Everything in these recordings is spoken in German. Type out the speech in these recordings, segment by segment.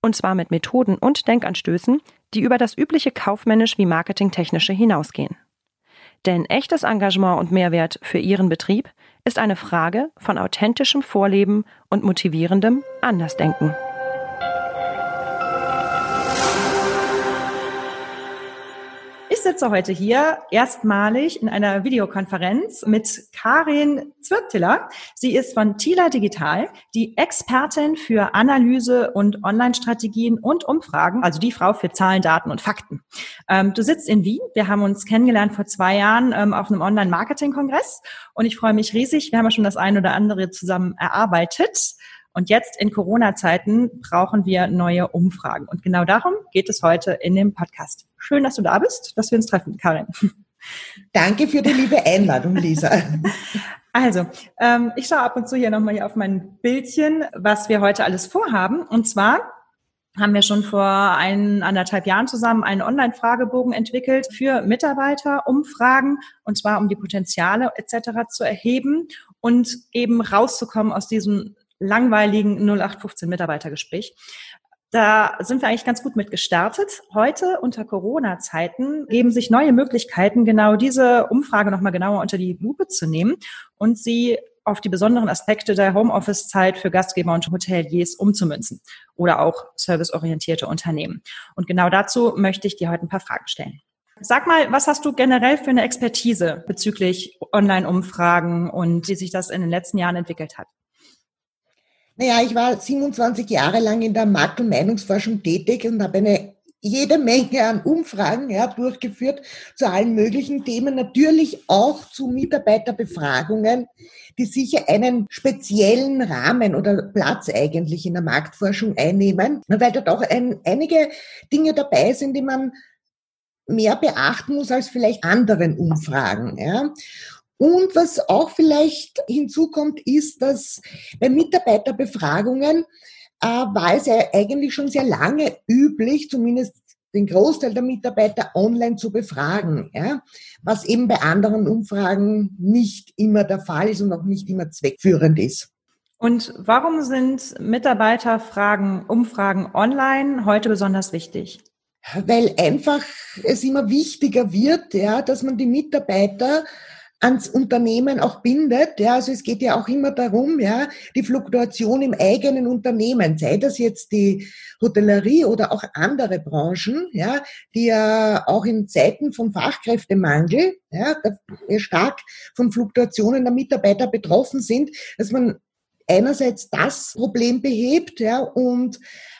Und zwar mit Methoden und Denkanstößen, die über das übliche kaufmännisch wie marketingtechnische hinausgehen. Denn echtes Engagement und Mehrwert für Ihren Betrieb ist eine Frage von authentischem Vorleben und motivierendem Andersdenken. Sitze heute hier erstmalig in einer Videokonferenz mit Karin Zwirktiller. Sie ist von Tila Digital, die Expertin für Analyse und Online-Strategien und Umfragen, also die Frau für Zahlen, Daten und Fakten. Ähm, du sitzt in Wien. Wir haben uns kennengelernt vor zwei Jahren ähm, auf einem Online-Marketing-Kongress und ich freue mich riesig. Wir haben ja schon das ein oder andere zusammen erarbeitet. Und jetzt in Corona-Zeiten brauchen wir neue Umfragen. Und genau darum geht es heute in dem Podcast. Schön, dass du da bist, dass wir uns treffen, Karin. Danke für die liebe Einladung, Lisa. Also, ähm, ich schaue ab und zu hier nochmal hier auf mein Bildchen, was wir heute alles vorhaben. Und zwar haben wir schon vor ein, anderthalb Jahren zusammen einen Online-Fragebogen entwickelt für Mitarbeiterumfragen und zwar um die Potenziale etc. zu erheben und eben rauszukommen aus diesem langweiligen 0815 Mitarbeitergespräch. Da sind wir eigentlich ganz gut mit gestartet. Heute unter Corona-Zeiten geben sich neue Möglichkeiten, genau diese Umfrage nochmal genauer unter die Lupe zu nehmen und sie auf die besonderen Aspekte der Homeoffice-Zeit für Gastgeber und Hoteliers umzumünzen oder auch serviceorientierte Unternehmen. Und genau dazu möchte ich dir heute ein paar Fragen stellen. Sag mal, was hast du generell für eine Expertise bezüglich Online-Umfragen und wie sich das in den letzten Jahren entwickelt hat? Naja, ich war 27 Jahre lang in der Markt- und Meinungsforschung tätig und habe eine jede Menge an Umfragen ja, durchgeführt zu allen möglichen Themen, natürlich auch zu Mitarbeiterbefragungen, die sicher einen speziellen Rahmen oder Platz eigentlich in der Marktforschung einnehmen, weil dort auch ein, einige Dinge dabei sind, die man mehr beachten muss als vielleicht anderen Umfragen. Ja. Und was auch vielleicht hinzukommt, ist, dass bei Mitarbeiterbefragungen äh, war es ja eigentlich schon sehr lange üblich, zumindest den Großteil der Mitarbeiter online zu befragen, ja, was eben bei anderen Umfragen nicht immer der Fall ist und auch nicht immer zweckführend ist. Und warum sind Mitarbeiterfragen, Umfragen online heute besonders wichtig? Weil einfach es immer wichtiger wird, ja, dass man die Mitarbeiter ans Unternehmen auch bindet. Ja, also es geht ja auch immer darum, ja, die Fluktuation im eigenen Unternehmen, sei das jetzt die Hotellerie oder auch andere Branchen, ja, die ja auch in Zeiten von Fachkräftemangel, ja, stark von Fluktuationen der Mitarbeiter betroffen sind, dass man einerseits das Problem behebt, ja, und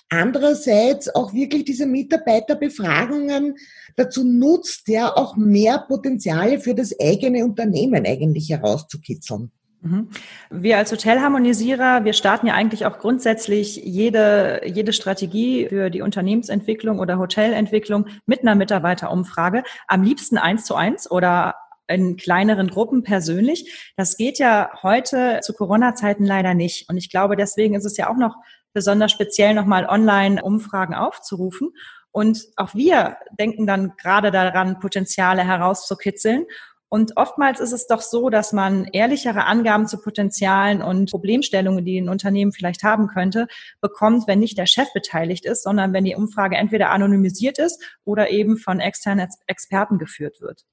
andererseits auch wirklich diese Mitarbeiterbefragungen dazu nutzt, ja auch mehr Potenziale für das eigene Unternehmen eigentlich herauszukitzeln. Mhm. Wir als Hotelharmonisierer, wir starten ja eigentlich auch grundsätzlich jede, jede Strategie für die Unternehmensentwicklung oder Hotelentwicklung mit einer Mitarbeiterumfrage. Am liebsten eins zu eins oder in kleineren Gruppen persönlich. Das geht ja heute zu Corona-Zeiten leider nicht. Und ich glaube, deswegen ist es ja auch noch besonders speziell nochmal Online-Umfragen aufzurufen. Und auch wir denken dann gerade daran, Potenziale herauszukitzeln. Und oftmals ist es doch so, dass man ehrlichere Angaben zu Potenzialen und Problemstellungen, die ein Unternehmen vielleicht haben könnte, bekommt, wenn nicht der Chef beteiligt ist, sondern wenn die Umfrage entweder anonymisiert ist oder eben von externen Experten geführt wird.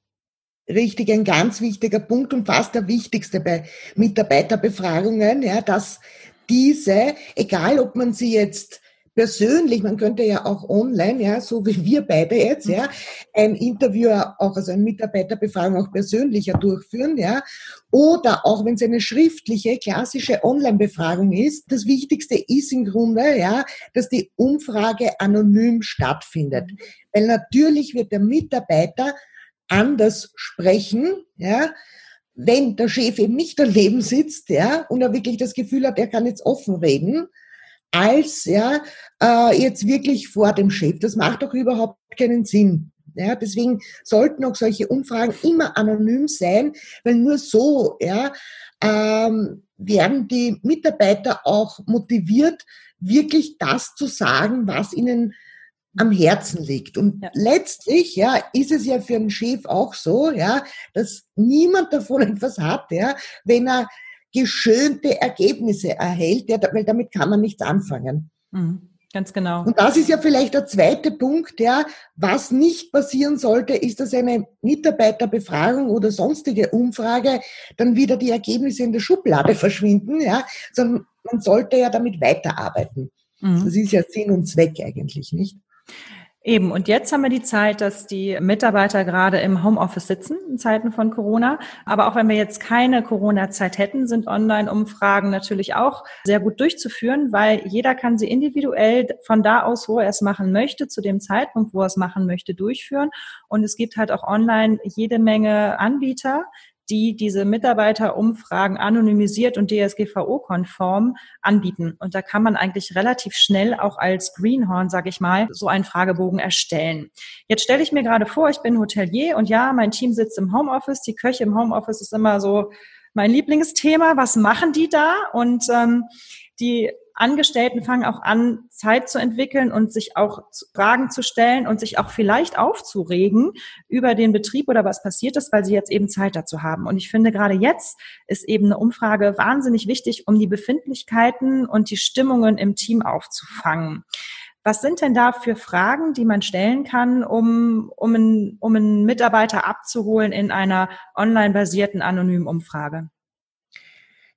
Richtig, ein ganz wichtiger Punkt und fast der wichtigste bei Mitarbeiterbefragungen, ja, dass diese, egal ob man sie jetzt persönlich, man könnte ja auch online, ja, so wie wir beide jetzt, ja, ein Interview auch, also eine Mitarbeiterbefragung auch persönlicher durchführen, ja, oder auch wenn es eine schriftliche, klassische Online-Befragung ist. Das Wichtigste ist im Grunde, ja, dass die Umfrage anonym stattfindet. Weil natürlich wird der Mitarbeiter anders sprechen, ja, wenn der Chef eben nicht daneben sitzt, ja, und er wirklich das Gefühl hat, er kann jetzt offen reden, als ja äh, jetzt wirklich vor dem Chef. Das macht doch überhaupt keinen Sinn. Ja, deswegen sollten auch solche Umfragen immer anonym sein, weil nur so ja, ähm, werden die Mitarbeiter auch motiviert, wirklich das zu sagen, was ihnen am Herzen liegt. Und ja. letztlich, ja, ist es ja für einen Chef auch so, ja, dass niemand davon etwas hat, ja, wenn er geschönte Ergebnisse erhält, ja, weil damit kann man nichts anfangen. Mhm. Ganz genau. Und das ist ja vielleicht der zweite Punkt, ja, was nicht passieren sollte, ist, dass eine Mitarbeiterbefragung oder sonstige Umfrage dann wieder die Ergebnisse in der Schublade verschwinden, ja, sondern man sollte ja damit weiterarbeiten. Mhm. Das ist ja Sinn und Zweck eigentlich, nicht? Eben, und jetzt haben wir die Zeit, dass die Mitarbeiter gerade im Homeoffice sitzen in Zeiten von Corona. Aber auch wenn wir jetzt keine Corona-Zeit hätten, sind Online-Umfragen natürlich auch sehr gut durchzuführen, weil jeder kann sie individuell von da aus, wo er es machen möchte, zu dem Zeitpunkt, wo er es machen möchte, durchführen. Und es gibt halt auch online jede Menge Anbieter, die diese Mitarbeiterumfragen anonymisiert und DSGVO-konform anbieten. Und da kann man eigentlich relativ schnell auch als Greenhorn, sage ich mal, so einen Fragebogen erstellen. Jetzt stelle ich mir gerade vor, ich bin Hotelier und ja, mein Team sitzt im Homeoffice. Die Köche im Homeoffice ist immer so mein Lieblingsthema. Was machen die da? Und ähm, die Angestellten fangen auch an, Zeit zu entwickeln und sich auch Fragen zu stellen und sich auch vielleicht aufzuregen über den Betrieb oder was passiert ist, weil sie jetzt eben Zeit dazu haben. Und ich finde, gerade jetzt ist eben eine Umfrage wahnsinnig wichtig, um die Befindlichkeiten und die Stimmungen im Team aufzufangen. Was sind denn da für Fragen, die man stellen kann, um, um, einen, um einen Mitarbeiter abzuholen in einer online-basierten anonymen Umfrage?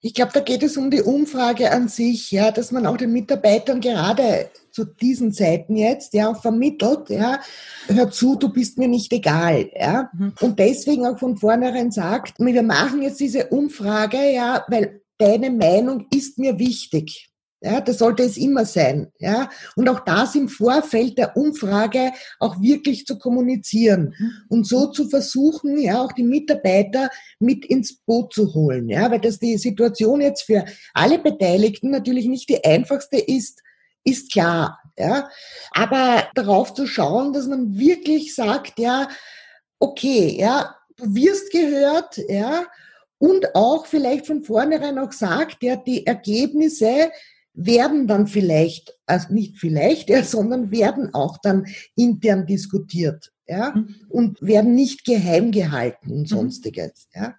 Ich glaube, da geht es um die Umfrage an sich, ja, dass man auch den Mitarbeitern gerade zu diesen Zeiten jetzt ja auch vermittelt, ja, hör zu, du bist mir nicht egal, ja, mhm. und deswegen auch von vornherein sagt, wir machen jetzt diese Umfrage, ja, weil deine Meinung ist mir wichtig. Ja, das sollte es immer sein. Ja, und auch das im Vorfeld der Umfrage auch wirklich zu kommunizieren mhm. und so zu versuchen, ja, auch die Mitarbeiter mit ins Boot zu holen. Ja, weil das die Situation jetzt für alle Beteiligten natürlich nicht die einfachste ist, ist klar. Ja, aber darauf zu schauen, dass man wirklich sagt, ja, okay, ja, du wirst gehört, ja, und auch vielleicht von vornherein auch sagt, ja, die Ergebnisse werden dann vielleicht, also nicht vielleicht, ja, sondern werden auch dann intern diskutiert, ja, mhm. und werden nicht geheim gehalten und mhm. sonstiges, ja.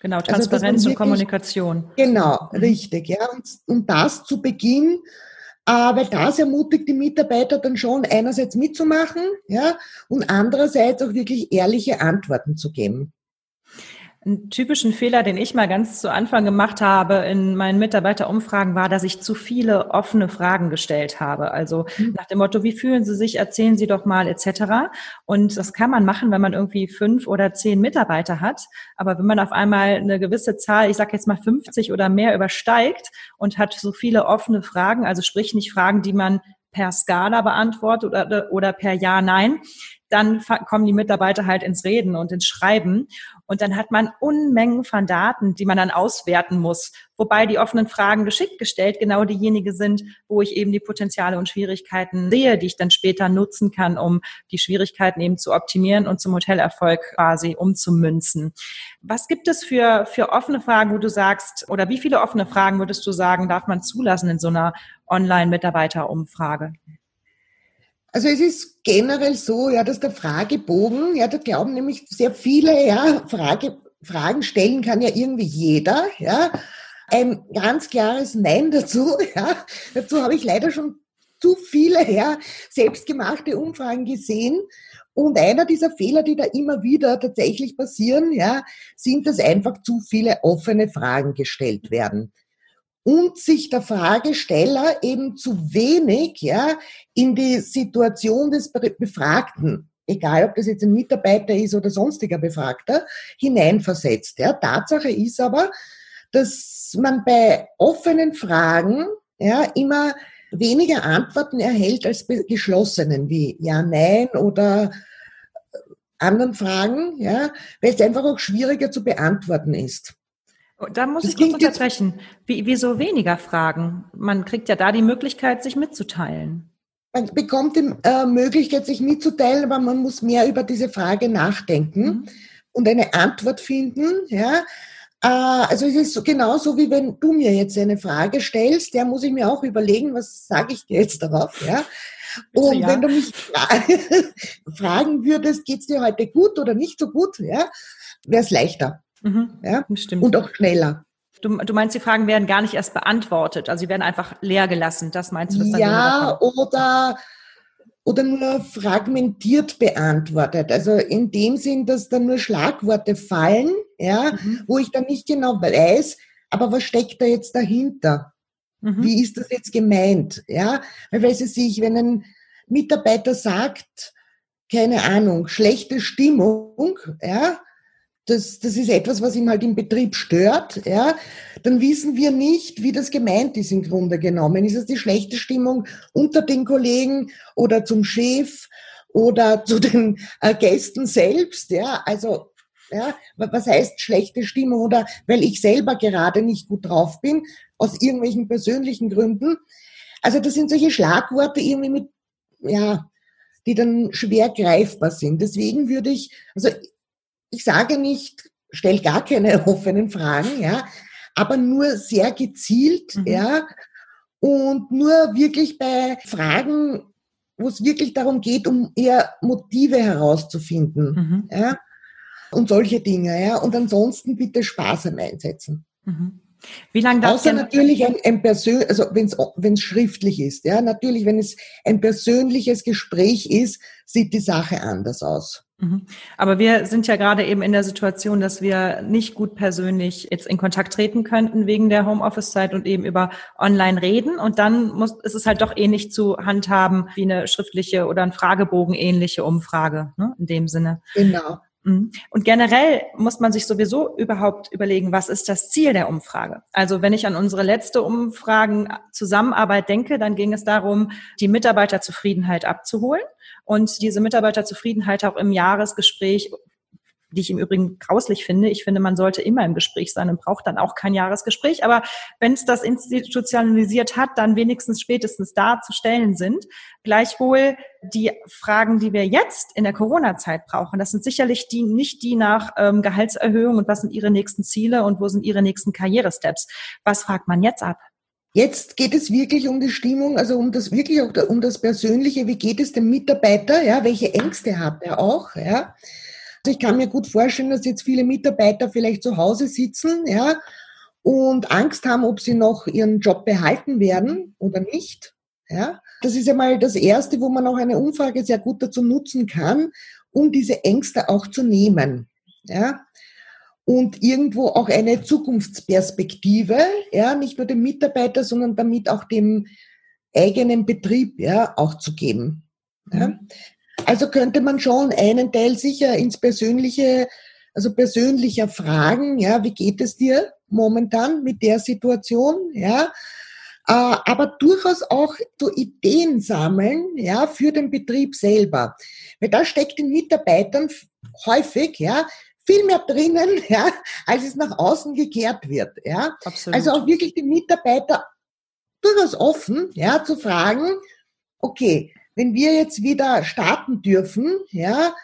Genau, also, Transparenz also, und Kommunikation. Genau, mhm. richtig, ja, und, und das zu Beginn, äh, weil das ermutigt die Mitarbeiter dann schon einerseits mitzumachen, ja, und andererseits auch wirklich ehrliche Antworten zu geben. Einen typischen Fehler, den ich mal ganz zu Anfang gemacht habe in meinen Mitarbeiterumfragen, war, dass ich zu viele offene Fragen gestellt habe. Also mhm. nach dem Motto, wie fühlen Sie sich, erzählen Sie doch mal etc. Und das kann man machen, wenn man irgendwie fünf oder zehn Mitarbeiter hat. Aber wenn man auf einmal eine gewisse Zahl, ich sage jetzt mal 50 oder mehr übersteigt und hat so viele offene Fragen, also sprich nicht Fragen, die man per Skala beantwortet oder, oder per Ja, Nein, dann kommen die Mitarbeiter halt ins Reden und ins Schreiben. Und dann hat man Unmengen von Daten, die man dann auswerten muss. Wobei die offenen Fragen geschickt gestellt genau diejenige sind, wo ich eben die Potenziale und Schwierigkeiten sehe, die ich dann später nutzen kann, um die Schwierigkeiten eben zu optimieren und zum Hotelerfolg quasi umzumünzen. Was gibt es für, für offene Fragen, wo du sagst, oder wie viele offene Fragen würdest du sagen, darf man zulassen in so einer Online-Mitarbeiterumfrage? Also es ist generell so, ja, dass der Fragebogen, ja, da glauben nämlich sehr viele, ja, Frage, Fragen stellen kann ja irgendwie jeder, ja. Ein ganz klares Nein dazu, ja. Dazu habe ich leider schon zu viele, ja, selbstgemachte Umfragen gesehen. Und einer dieser Fehler, die da immer wieder tatsächlich passieren, ja, sind, dass einfach zu viele offene Fragen gestellt werden und sich der Fragesteller eben zu wenig ja, in die Situation des Befragten, egal ob das jetzt ein Mitarbeiter ist oder sonstiger Befragter, hineinversetzt. Ja. Tatsache ist aber, dass man bei offenen Fragen ja, immer weniger Antworten erhält als bei geschlossenen, wie Ja, Nein oder anderen Fragen, ja, weil es einfach auch schwieriger zu beantworten ist. Da muss das ich kurz unterbrechen. Wie, wieso weniger Fragen? Man kriegt ja da die Möglichkeit, sich mitzuteilen. Man bekommt die äh, Möglichkeit, sich mitzuteilen, aber man muss mehr über diese Frage nachdenken mhm. und eine Antwort finden. Ja, äh, also es ist so, genauso wie wenn du mir jetzt eine Frage stellst, der muss ich mir auch überlegen, was sage ich dir jetzt darauf, ja. Und ja. wenn du mich fragen würdest, geht's dir heute gut oder nicht so gut, ja, wäre es leichter. Mhm. Ja? Stimmt. Und auch schneller. Du, du, meinst, die Fragen werden gar nicht erst beantwortet, also sie werden einfach leer gelassen. Das meinst du? Das ja, oder oder nur fragmentiert beantwortet. Also in dem Sinn, dass da nur Schlagworte fallen, ja, mhm. wo ich dann nicht genau weiß, aber was steckt da jetzt dahinter? Mhm. Wie ist das jetzt gemeint? Ja, weil weiß ich, wenn ein Mitarbeiter sagt, keine Ahnung, schlechte Stimmung, ja, das, das ist etwas, was ihm halt im Betrieb stört, ja, dann wissen wir nicht, wie das gemeint ist im Grunde genommen. Ist es die schlechte Stimmung unter den Kollegen oder zum Chef oder zu den äh, Gästen selbst, ja, also ja, was heißt schlechte Stimmung oder weil ich selber gerade nicht gut drauf bin, aus irgendwelchen persönlichen Gründen. Also das sind solche Schlagworte irgendwie mit, ja, die dann schwer greifbar sind. Deswegen würde ich, also ich sage nicht, stell gar keine offenen Fragen, ja, aber nur sehr gezielt, mhm. ja, und nur wirklich bei Fragen, wo es wirklich darum geht, um eher Motive herauszufinden, mhm. ja, und solche Dinge, ja, und ansonsten bitte sparsam einsetzen. Mhm. Wie lange darf Außer natürlich ein, ein persönlich, also wenn es schriftlich ist, ja, natürlich, wenn es ein persönliches Gespräch ist, sieht die Sache anders aus. Mhm. Aber wir sind ja gerade eben in der Situation, dass wir nicht gut persönlich jetzt in Kontakt treten könnten wegen der Homeoffice-Zeit und eben über online reden. Und dann muss, ist es halt doch ähnlich zu handhaben wie eine schriftliche oder ein Fragebogen ähnliche Umfrage, ne, in dem Sinne. Genau. Mhm. Und generell muss man sich sowieso überhaupt überlegen, was ist das Ziel der Umfrage? Also wenn ich an unsere letzte Umfragen-Zusammenarbeit denke, dann ging es darum, die Mitarbeiterzufriedenheit abzuholen und diese Mitarbeiterzufriedenheit auch im Jahresgespräch die ich im Übrigen grauslich finde. Ich finde, man sollte immer im Gespräch sein und braucht dann auch kein Jahresgespräch. Aber wenn es das institutionalisiert hat, dann wenigstens spätestens da zu stellen sind. Gleichwohl die Fragen, die wir jetzt in der Corona-Zeit brauchen, das sind sicherlich die, nicht die nach ähm, Gehaltserhöhung und was sind Ihre nächsten Ziele und wo sind Ihre nächsten Karrieresteps. Was fragt man jetzt ab? Jetzt geht es wirklich um die Stimmung, also um das wirklich auch um das Persönliche. Wie geht es dem Mitarbeiter? Ja, welche Ängste hat er auch? Ja, also ich kann mir gut vorstellen, dass jetzt viele Mitarbeiter vielleicht zu Hause sitzen, ja, und Angst haben, ob sie noch ihren Job behalten werden oder nicht. Ja, das ist ja mal das erste, wo man auch eine Umfrage sehr gut dazu nutzen kann, um diese Ängste auch zu nehmen. Ja, und irgendwo auch eine Zukunftsperspektive, ja, nicht nur dem Mitarbeiter, sondern damit auch dem eigenen Betrieb, ja, auch zu geben. Ja. Also könnte man schon einen Teil sicher ins Persönliche, also persönlicher fragen, ja, wie geht es dir momentan mit der Situation, ja, äh, aber durchaus auch so Ideen sammeln, ja, für den Betrieb selber. Weil da steckt den Mitarbeitern häufig, ja, viel mehr drinnen, ja, als es nach außen gekehrt wird, ja. Absolut. Also auch wirklich die Mitarbeiter durchaus offen, ja, zu fragen, okay, wenn wir jetzt wieder starten dürfen, ja,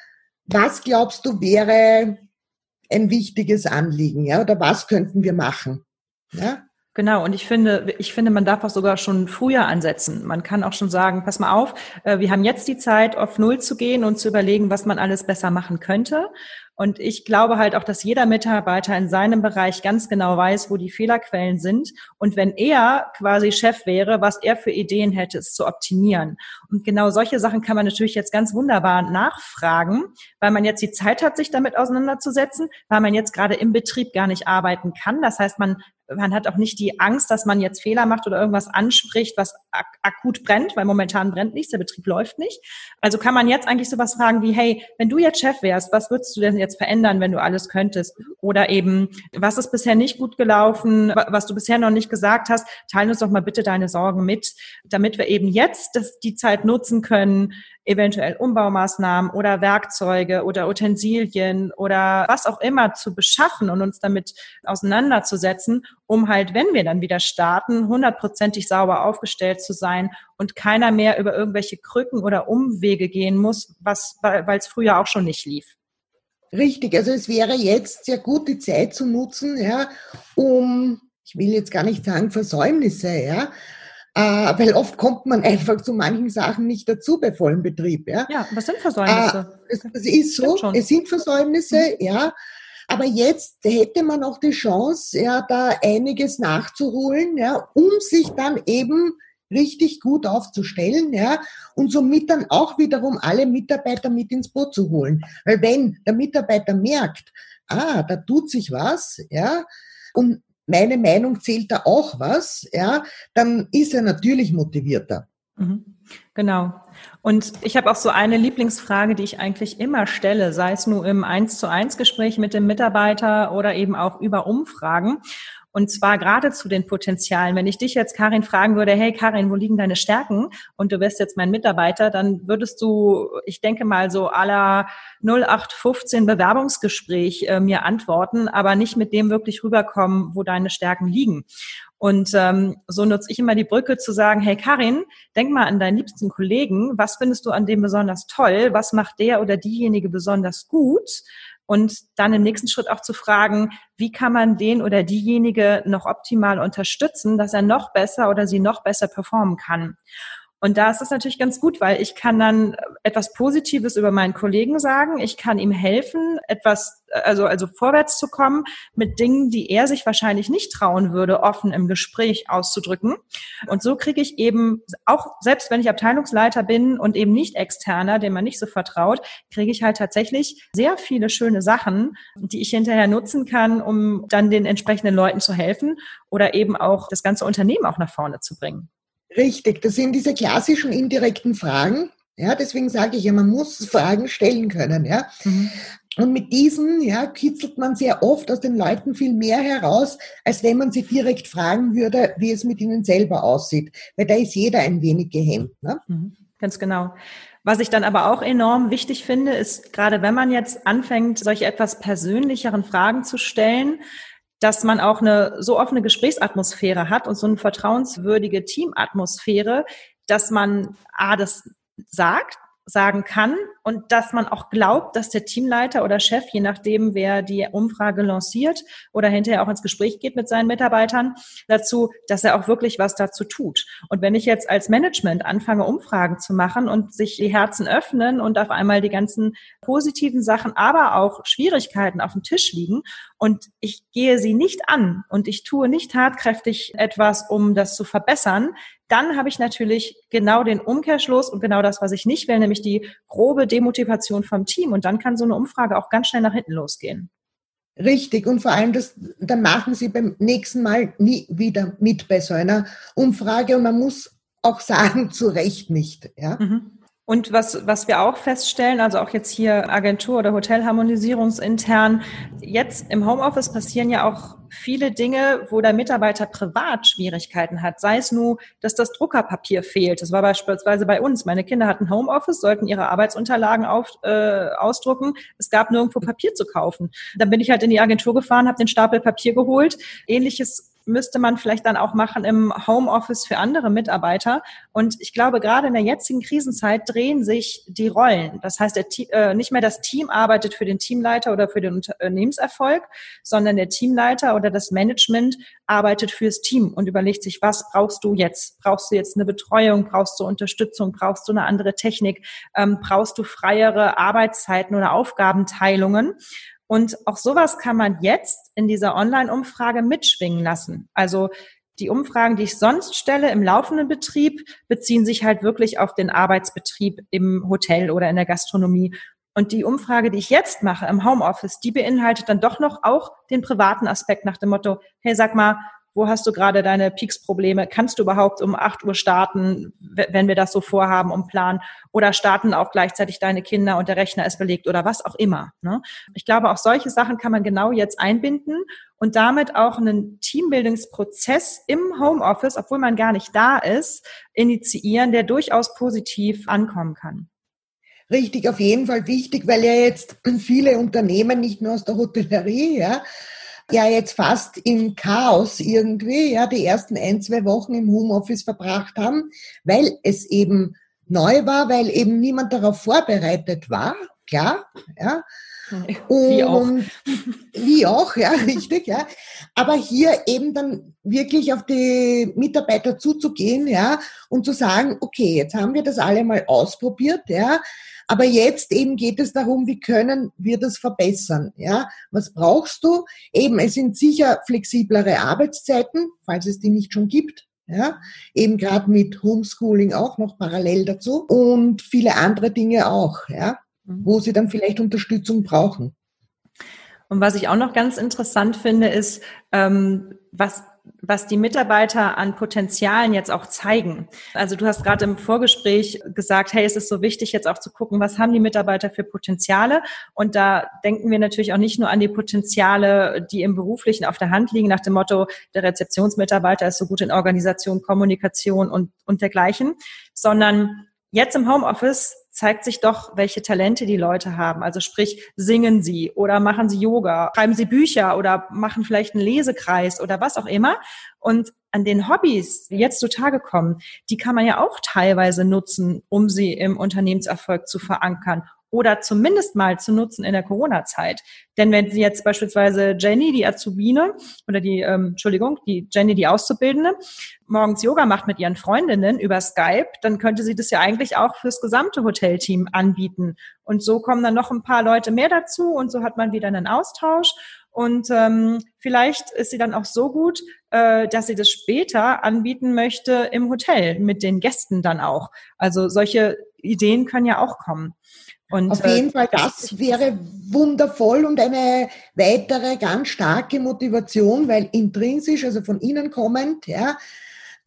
was glaubst du wäre ein wichtiges Anliegen, ja, oder was könnten wir machen? Ja? Genau, und ich finde, ich finde, man darf auch sogar schon früher ansetzen. Man kann auch schon sagen, pass mal auf, äh, wir haben jetzt die Zeit, auf Null zu gehen und zu überlegen, was man alles besser machen könnte. Und ich glaube halt auch, dass jeder Mitarbeiter in seinem Bereich ganz genau weiß, wo die Fehlerquellen sind. Und wenn er quasi Chef wäre, was er für Ideen hätte, es zu optimieren. Und genau solche Sachen kann man natürlich jetzt ganz wunderbar nachfragen, weil man jetzt die Zeit hat, sich damit auseinanderzusetzen, weil man jetzt gerade im Betrieb gar nicht arbeiten kann. Das heißt, man man hat auch nicht die Angst, dass man jetzt Fehler macht oder irgendwas anspricht, was ak akut brennt, weil momentan brennt nichts, der Betrieb läuft nicht. Also kann man jetzt eigentlich sowas fragen wie, hey, wenn du jetzt Chef wärst, was würdest du denn jetzt verändern, wenn du alles könntest? Oder eben, was ist bisher nicht gut gelaufen, was du bisher noch nicht gesagt hast? Teil uns doch mal bitte deine Sorgen mit, damit wir eben jetzt das, die Zeit nutzen können, eventuell Umbaumaßnahmen oder Werkzeuge oder Utensilien oder was auch immer zu beschaffen und uns damit auseinanderzusetzen, um halt, wenn wir dann wieder starten, hundertprozentig sauber aufgestellt zu sein und keiner mehr über irgendwelche Krücken oder Umwege gehen muss, was, weil es früher auch schon nicht lief. Richtig, also es wäre jetzt sehr gut, die Zeit zu nutzen, ja, um, ich will jetzt gar nicht sagen Versäumnisse, ja, äh, weil oft kommt man einfach zu manchen Sachen nicht dazu bei vollem Betrieb. Ja, ja was sind Versäumnisse? Äh, es, es, ist so, es sind Versäumnisse, mhm. ja. Aber jetzt hätte man auch die Chance, ja, da einiges nachzuholen, ja, um sich dann eben richtig gut aufzustellen, ja, und somit dann auch wiederum alle Mitarbeiter mit ins Boot zu holen. Weil wenn der Mitarbeiter merkt, ah, da tut sich was, ja, und meine Meinung zählt da auch was, ja, dann ist er natürlich motivierter. Mhm. Genau. Und ich habe auch so eine Lieblingsfrage, die ich eigentlich immer stelle, sei es nur im Eins zu eins Gespräch mit dem Mitarbeiter oder eben auch über Umfragen. Und zwar gerade zu den Potenzialen. Wenn ich dich jetzt, Karin, fragen würde, hey Karin, wo liegen deine Stärken? Und du wärst jetzt mein Mitarbeiter, dann würdest du, ich denke mal, so aller 0815 Bewerbungsgespräch äh, mir antworten, aber nicht mit dem wirklich rüberkommen, wo deine Stärken liegen. Und ähm, so nutze ich immer die Brücke zu sagen, hey Karin, denk mal an deinen liebsten Kollegen, was findest du an dem besonders toll, was macht der oder diejenige besonders gut? Und dann im nächsten Schritt auch zu fragen, wie kann man den oder diejenige noch optimal unterstützen, dass er noch besser oder sie noch besser performen kann. Und da ist es natürlich ganz gut, weil ich kann dann etwas Positives über meinen Kollegen sagen. Ich kann ihm helfen, etwas, also, also vorwärts zu kommen mit Dingen, die er sich wahrscheinlich nicht trauen würde, offen im Gespräch auszudrücken. Und so kriege ich eben, auch selbst wenn ich Abteilungsleiter bin und eben nicht externer, dem man nicht so vertraut, kriege ich halt tatsächlich sehr viele schöne Sachen, die ich hinterher nutzen kann, um dann den entsprechenden Leuten zu helfen oder eben auch das ganze Unternehmen auch nach vorne zu bringen. Richtig, das sind diese klassischen indirekten Fragen. Ja, deswegen sage ich ja, man muss Fragen stellen können. Ja. Mhm. Und mit diesen ja, kitzelt man sehr oft aus den Leuten viel mehr heraus, als wenn man sie direkt fragen würde, wie es mit ihnen selber aussieht. Weil da ist jeder ein wenig gehemmt. Ne? Mhm. Ganz genau. Was ich dann aber auch enorm wichtig finde, ist gerade wenn man jetzt anfängt, solche etwas persönlicheren Fragen zu stellen, dass man auch eine so offene Gesprächsatmosphäre hat und so eine vertrauenswürdige Teamatmosphäre, dass man A, das sagt, sagen kann und dass man auch glaubt, dass der Teamleiter oder Chef, je nachdem, wer die Umfrage lanciert oder hinterher auch ins Gespräch geht mit seinen Mitarbeitern, dazu, dass er auch wirklich was dazu tut. Und wenn ich jetzt als Management anfange, Umfragen zu machen und sich die Herzen öffnen und auf einmal die ganzen positiven Sachen, aber auch Schwierigkeiten auf dem Tisch liegen und ich gehe sie nicht an und ich tue nicht tatkräftig etwas, um das zu verbessern, dann habe ich natürlich genau den Umkehrschluss und genau das, was ich nicht will, nämlich die grobe Demotivation vom Team. Und dann kann so eine Umfrage auch ganz schnell nach hinten losgehen. Richtig, und vor allem, das, dann machen Sie beim nächsten Mal nie wieder mit bei so einer Umfrage und man muss auch sagen, zu Recht nicht. Ja? Mhm. Und was, was wir auch feststellen, also auch jetzt hier Agentur- oder Hotelharmonisierungsintern, jetzt im Homeoffice passieren ja auch viele Dinge, wo der Mitarbeiter privat Schwierigkeiten hat. Sei es nur, dass das Druckerpapier fehlt. Das war beispielsweise bei uns. Meine Kinder hatten Homeoffice, sollten ihre Arbeitsunterlagen auf, äh, ausdrucken. Es gab nirgendwo Papier zu kaufen. Dann bin ich halt in die Agentur gefahren, habe den Stapel Papier geholt. Ähnliches müsste man vielleicht dann auch machen im Homeoffice für andere Mitarbeiter. Und ich glaube, gerade in der jetzigen Krisenzeit drehen sich die Rollen. Das heißt, der, äh, nicht mehr das Team arbeitet für den Teamleiter oder für den Unternehmenserfolg, sondern der Teamleiter oder das Management arbeitet fürs Team und überlegt sich, was brauchst du jetzt? Brauchst du jetzt eine Betreuung? Brauchst du Unterstützung? Brauchst du eine andere Technik? Ähm, brauchst du freiere Arbeitszeiten oder Aufgabenteilungen? Und auch sowas kann man jetzt in dieser Online-Umfrage mitschwingen lassen. Also die Umfragen, die ich sonst stelle im laufenden Betrieb, beziehen sich halt wirklich auf den Arbeitsbetrieb im Hotel oder in der Gastronomie. Und die Umfrage, die ich jetzt mache im Homeoffice, die beinhaltet dann doch noch auch den privaten Aspekt nach dem Motto, hey, sag mal, Wo hast du gerade deine Peaks-Probleme? Kannst du überhaupt um 8 Uhr starten, wenn wir das so vorhaben und planen? Oder starten auch gleichzeitig deine Kinder und der Rechner ist belegt oder was auch immer. Ne? Ich glaube, auch solche Sachen kann man genau jetzt einbinden und damit auch einen Teambildungsprozess im Homeoffice, obwohl man gar nicht da ist, initiieren, der durchaus positiv ankommen kann. Richtig, auf jeden Fall wichtig, weil ja jetzt viele Unternehmen, nicht nur aus der Hotellerie, ja, ja jetzt fast im Chaos irgendwie, ja, die ersten ein, zwei Wochen im Homeoffice verbracht haben, weil es eben neu war, weil eben niemand darauf vorbereitet war, klar, ja. Wie auch. Wie auch, ja, richtig, ja. Aber hier eben dann wirklich auf die Mitarbeiter zuzugehen, ja, und zu sagen, okay, jetzt haben wir das alle mal ausprobiert, ja, aber jetzt eben geht es darum, wie können wir das verbessern, ja. Was brauchst du? Eben, es sind sicher flexiblere Arbeitszeiten, falls es die nicht schon gibt, ja, eben gerade mit Homeschooling auch noch parallel dazu und viele andere Dinge auch, ja wo sie dann vielleicht Unterstützung brauchen. Und was ich auch noch ganz interessant finde, ist, ähm, was was die Mitarbeiter an Potenzialen jetzt auch zeigen. Also du hast gerade im Vorgespräch gesagt, hey, es ist so wichtig jetzt auch zu gucken, was haben die Mitarbeiter für Potenziale? Und da denken wir natürlich auch nicht nur an die Potenziale, die im beruflichen auf der Hand liegen, nach dem Motto, der Rezeptionsmitarbeiter ist so gut in Organisation, Kommunikation und, und dergleichen, sondern jetzt im Homeoffice zeigt sich doch, welche Talente die Leute haben. Also sprich, singen sie oder machen sie Yoga, schreiben sie Bücher oder machen vielleicht einen Lesekreis oder was auch immer. Und an den Hobbys, die jetzt zutage kommen, die kann man ja auch teilweise nutzen, um sie im Unternehmenserfolg zu verankern oder zumindest mal zu nutzen in der Corona-Zeit. Denn wenn Sie jetzt beispielsweise Jenny, die Azubine, oder die, ähm, Entschuldigung, die Jenny, die Auszubildende, morgens Yoga macht mit ihren Freundinnen über Skype, dann könnte sie das ja eigentlich auch fürs gesamte Hotelteam anbieten. Und so kommen dann noch ein paar Leute mehr dazu und so hat man wieder einen Austausch. Und ähm, vielleicht ist sie dann auch so gut, äh, dass sie das später anbieten möchte im Hotel, mit den Gästen dann auch. Also solche Ideen können ja auch kommen. Und, Auf jeden äh, Fall, das wäre wundervoll und eine weitere ganz starke Motivation, weil intrinsisch, also von Ihnen kommend, ja,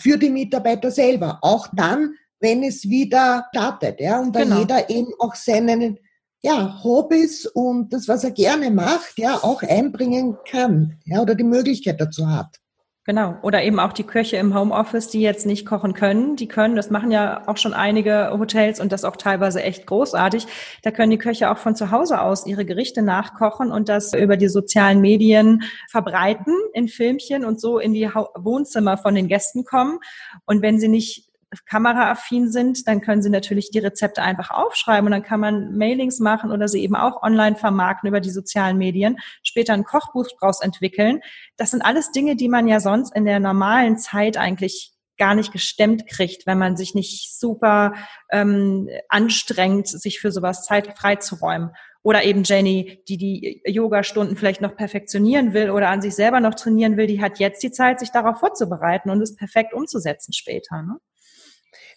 für die Mitarbeiter selber. Auch dann, wenn es wieder startet, ja, und da genau. jeder eben auch seinen ja, Hobbys und das, was er gerne macht, ja, auch einbringen kann, ja, oder die Möglichkeit dazu hat. Genau. Oder eben auch die Köche im Homeoffice, die jetzt nicht kochen können. Die können, das machen ja auch schon einige Hotels und das auch teilweise echt großartig. Da können die Köche auch von zu Hause aus ihre Gerichte nachkochen und das über die sozialen Medien verbreiten in Filmchen und so in die Wohnzimmer von den Gästen kommen. Und wenn sie nicht kameraaffin sind, dann können Sie natürlich die Rezepte einfach aufschreiben und dann kann man Mailings machen oder sie eben auch online vermarkten über die sozialen Medien, später ein Kochbuch draus entwickeln. Das sind alles Dinge, die man ja sonst in der normalen Zeit eigentlich gar nicht gestemmt kriegt, wenn man sich nicht super ähm, anstrengt, sich für sowas Zeit freizuräumen. Oder eben Jenny, die die Yoga-Stunden vielleicht noch perfektionieren will oder an sich selber noch trainieren will, die hat jetzt die Zeit, sich darauf vorzubereiten und es perfekt umzusetzen später. Ne?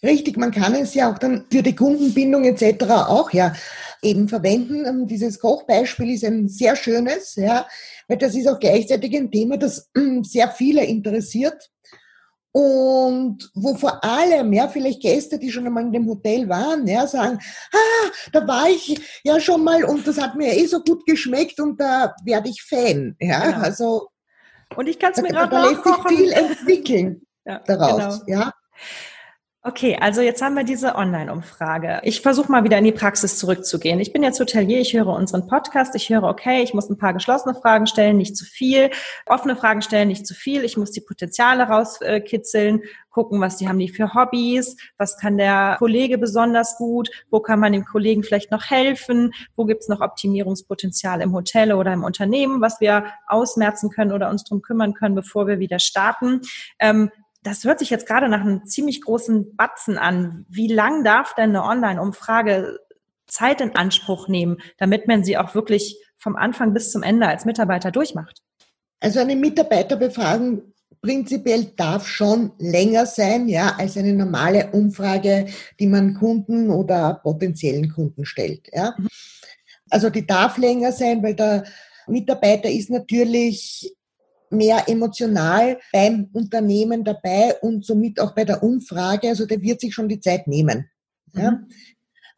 Richtig, man kann es ja auch dann für die Kundenbindung etc. auch ja eben verwenden. Ähm, dieses Kochbeispiel ist ein sehr schönes, ja, weil das ist auch gleichzeitig ein Thema, das sehr viele interessiert. Und wo vor allem, ja, vielleicht Gäste, die schon einmal in dem Hotel waren, ja, sagen, ah, da war ich ja schon mal und das hat mir eh so gut geschmeckt und da werde ich Fan, ja, genau. also. Und ich kann es mir gerade Da lässt sich viel entwickeln ja, daraus, genau. ja. Okay, also jetzt haben wir diese Online-Umfrage. Ich versuche mal wieder in die Praxis zurückzugehen. Ich bin jetzt Hotelier, ich höre unseren Podcast, ich höre, okay, ich muss ein paar geschlossene Fragen stellen, nicht zu viel, offene Fragen stellen, nicht zu viel, ich muss die Potenziale rauskitzeln, gucken, was die haben die für Hobbys, was kann der Kollege besonders gut, wo kann man dem Kollegen vielleicht noch helfen, wo gibt's noch Optimierungspotenzial im Hotel oder im Unternehmen, was wir ausmerzen können oder uns drum kümmern können, bevor wir wieder starten. Ähm, das hört sich jetzt gerade nach einem ziemlich großen Batzen an. Wie lang darf denn eine Online-Umfrage Zeit in Anspruch nehmen, damit man sie auch wirklich vom Anfang bis zum Ende als Mitarbeiter durchmacht? Also eine Mitarbeiterbefragung prinzipiell darf schon länger sein, ja, als eine normale Umfrage, die man Kunden oder potenziellen Kunden stellt, ja. Mhm. Also die darf länger sein, weil der Mitarbeiter ist natürlich mehr emotional beim Unternehmen dabei und somit auch bei der Umfrage. Also der wird sich schon die Zeit nehmen. Ja. Mhm.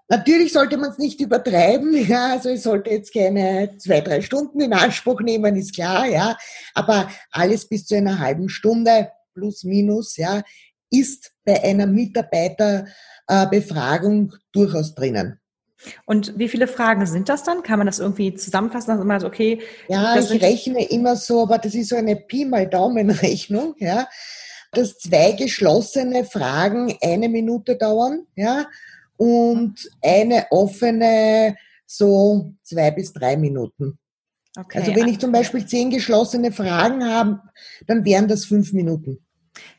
Natürlich sollte man es nicht übertreiben, ja, also es sollte jetzt keine zwei, drei Stunden in Anspruch nehmen, ist klar, ja, aber alles bis zu einer halben Stunde plus minus, ja, ist bei einer Mitarbeiterbefragung durchaus drinnen. Und wie viele Fragen sind das dann? Kann man das irgendwie zusammenfassen? Also immer so, okay. Ja, ich rechne immer so, aber das ist so eine Pi mal Daumen-Rechnung, ja, dass zwei geschlossene Fragen eine Minute dauern, ja, und eine offene so zwei bis drei Minuten. Okay. Also wenn ich zum Beispiel zehn geschlossene Fragen habe, dann wären das fünf Minuten.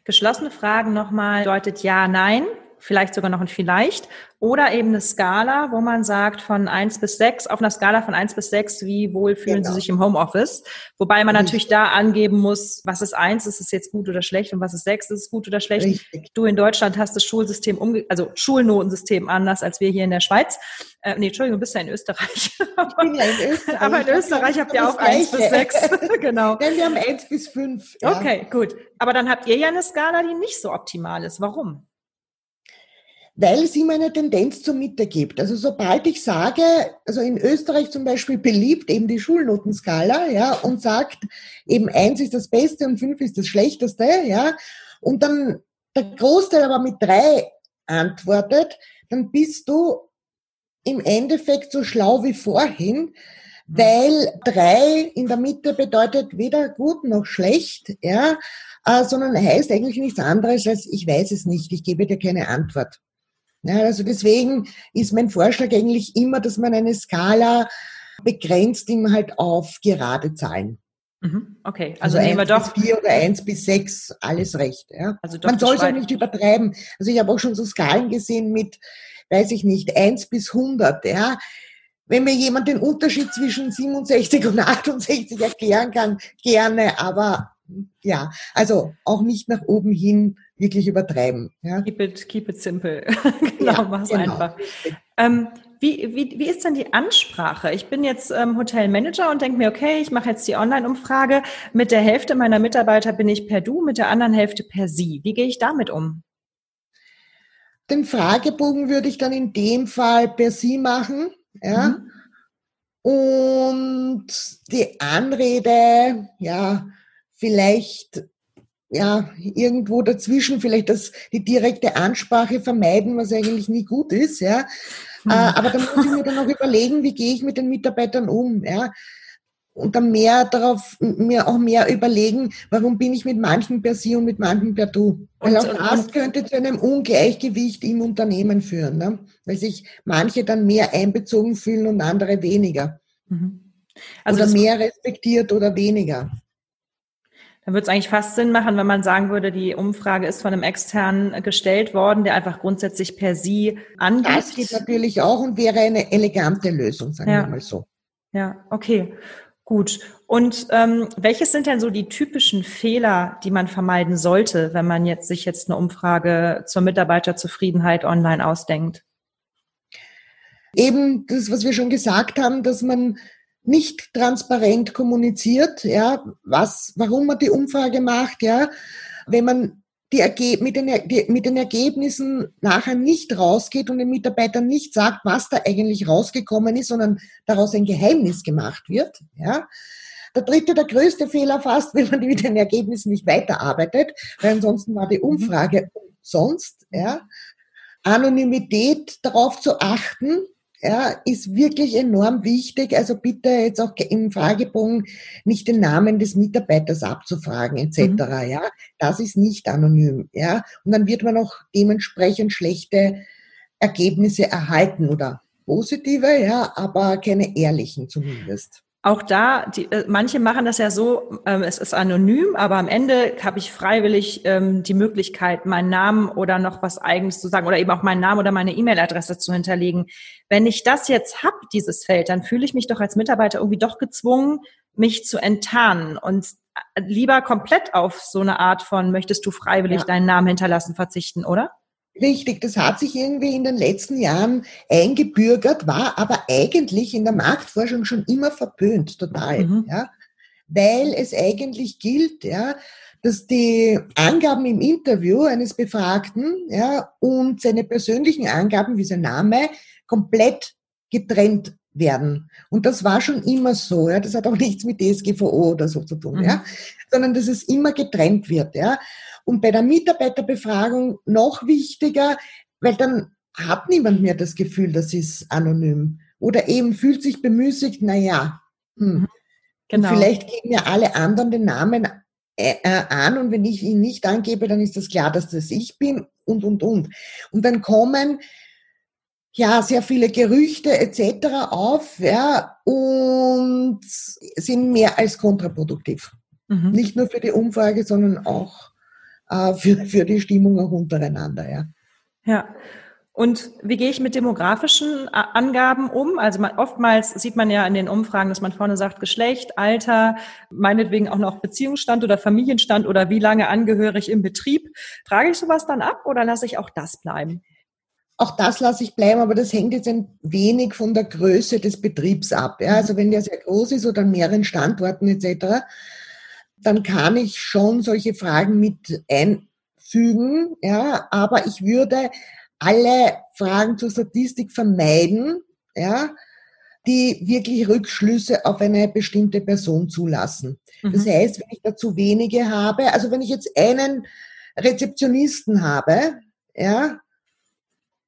Geschlossene Fragen nochmal deutet ja, nein vielleicht sogar noch ein vielleicht. Oder eben eine Skala, wo man sagt von eins bis sechs auf einer Skala von eins bis sechs, wie wohl fühlen genau. Sie sich im Homeoffice? Wobei man Richtig. natürlich da angeben muss, was ist eins, ist es jetzt gut oder schlecht und was ist sechs, ist es gut oder schlecht. Richtig. Du in Deutschland hast das Schulsystem, umge also Schulnotensystem anders als wir hier in der Schweiz. Äh, nee, Entschuldigung, du bist ja in Österreich. Ich bin ja in Österreich. Aber in Österreich habt ihr auch eins bis sechs. genau. Denn wir haben eins bis fünf. Ja. Okay, gut. Aber dann habt ihr ja eine Skala, die nicht so optimal ist. Warum? Weil es immer eine Tendenz zur Mitte gibt. Also sobald ich sage, also in Österreich zum Beispiel beliebt eben die Schulnotenskala, ja, und sagt, eben eins ist das Beste und fünf ist das Schlechteste, ja, und dann der Großteil aber mit drei antwortet, dann bist du im Endeffekt so schlau wie vorhin, weil drei in der Mitte bedeutet weder gut noch schlecht, ja, äh, sondern heißt eigentlich nichts anderes als ich weiß es nicht, ich gebe dir keine Antwort. Ja, also deswegen ist mein Vorschlag eigentlich immer, dass man eine Skala begrenzt immer halt auf gerade Zahlen. Mhm, okay, also, also eins doch bis vier oder eins bis sechs, alles recht. Ja. Also Man soll es auch nicht übertreiben. Also ich habe auch schon so Skalen gesehen mit, weiß ich nicht, eins bis hundert. Ja. Wenn mir jemand den Unterschied zwischen 67 und 68 erklären kann, gerne, aber ja, also auch nicht nach oben hin wirklich übertreiben. Ja? Keep it, keep it simple. genau, ja, mach's genau. einfach. Ähm, wie, wie, wie ist denn die Ansprache? Ich bin jetzt ähm, Hotelmanager und denke mir, okay, ich mache jetzt die Online-Umfrage. Mit der Hälfte meiner Mitarbeiter bin ich per Du, mit der anderen Hälfte per Sie. Wie gehe ich damit um? Den Fragebogen würde ich dann in dem Fall per Sie machen. Ja. Mhm. Und die Anrede, ja, vielleicht ja, irgendwo dazwischen vielleicht das, die direkte Ansprache vermeiden, was eigentlich nie gut ist, ja. Mhm. Äh, aber dann muss ich mir dann noch überlegen, wie gehe ich mit den Mitarbeitern um, ja. Und dann mehr darauf, mir auch mehr überlegen, warum bin ich mit manchen per Sie und mit manchen per Du. Weil und, auch das könnte zu einem Ungleichgewicht im Unternehmen führen, ne? weil sich manche dann mehr einbezogen fühlen und andere weniger. Mhm. Also oder mehr respektiert oder weniger. Dann würde es eigentlich fast Sinn machen, wenn man sagen würde, die Umfrage ist von einem externen gestellt worden, der einfach grundsätzlich per Sie angibt. Das geht natürlich auch und wäre eine elegante Lösung, sagen ja. wir mal so. Ja, okay. Gut. Und ähm, welches sind denn so die typischen Fehler, die man vermeiden sollte, wenn man jetzt sich jetzt eine Umfrage zur Mitarbeiterzufriedenheit online ausdenkt? Eben das, was wir schon gesagt haben, dass man nicht transparent kommuniziert, ja, was, warum man die Umfrage macht, ja, wenn man die Erge mit, den, die, mit den Ergebnissen nachher nicht rausgeht und den Mitarbeitern nicht sagt, was da eigentlich rausgekommen ist, sondern daraus ein Geheimnis gemacht wird, ja. Der dritte, der größte Fehler fast, wenn man mit den Ergebnissen nicht weiterarbeitet, weil ansonsten war die Umfrage umsonst, ja. Anonymität darauf zu achten, ja, ist wirklich enorm wichtig. Also bitte jetzt auch im Fragebogen nicht den Namen des Mitarbeiters abzufragen etc. Mhm. Ja, das ist nicht anonym. Ja, und dann wird man auch dementsprechend schlechte Ergebnisse erhalten oder positive, ja, aber keine ehrlichen zumindest auch da, die, äh, manche machen das ja so, ähm, es ist anonym, aber am Ende habe ich freiwillig ähm, die Möglichkeit, meinen Namen oder noch was eigenes zu sagen oder eben auch meinen Namen oder meine E-Mail-Adresse zu hinterlegen. Wenn ich das jetzt hab, dieses Feld, dann fühle ich mich doch als Mitarbeiter irgendwie doch gezwungen, mich zu enttarnen und äh, lieber komplett auf so eine Art von, möchtest du freiwillig ja. deinen Namen hinterlassen, verzichten, oder? Richtig, das hat sich irgendwie in den letzten Jahren eingebürgert, war aber eigentlich in der Marktforschung schon immer verpönt, total. Mhm. Ja? weil es eigentlich gilt, ja, dass die Angaben im Interview eines Befragten ja, und seine persönlichen Angaben wie sein Name komplett getrennt werden. Und das war schon immer so. Ja. Das hat auch nichts mit DSGVO oder so zu tun, mhm. ja, sondern dass es immer getrennt wird. Ja. Und bei der Mitarbeiterbefragung noch wichtiger, weil dann hat niemand mehr das Gefühl, das ist anonym. Oder eben fühlt sich bemüßigt, na ja, hm. Mhm. Genau. vielleicht geben ja alle anderen den Namen äh, äh, an und wenn ich ihn nicht angebe, dann ist das klar, dass das ich bin und, und, und. Und dann kommen ja sehr viele Gerüchte etc. auf ja, und sind mehr als kontraproduktiv. Mhm. Nicht nur für die Umfrage, sondern auch äh, für, für die Stimmung auch untereinander. Ja. ja. Und wie gehe ich mit demografischen äh, Angaben um? Also man, oftmals sieht man ja in den Umfragen, dass man vorne sagt Geschlecht, Alter, meinetwegen auch noch Beziehungsstand oder Familienstand oder wie lange angehörig im Betrieb. Frage ich sowas dann ab oder lasse ich auch das bleiben? Auch das lasse ich bleiben, aber das hängt jetzt ein wenig von der Größe des Betriebs ab. Ja? Also wenn der sehr groß ist oder an mehreren Standorten etc., dann kann ich schon solche Fragen mit einfügen. Ja? Aber ich würde alle Fragen zur Statistik vermeiden, ja, die wirklich Rückschlüsse auf eine bestimmte Person zulassen. Mhm. Das heißt, wenn ich dazu wenige habe, also wenn ich jetzt einen Rezeptionisten habe, ja,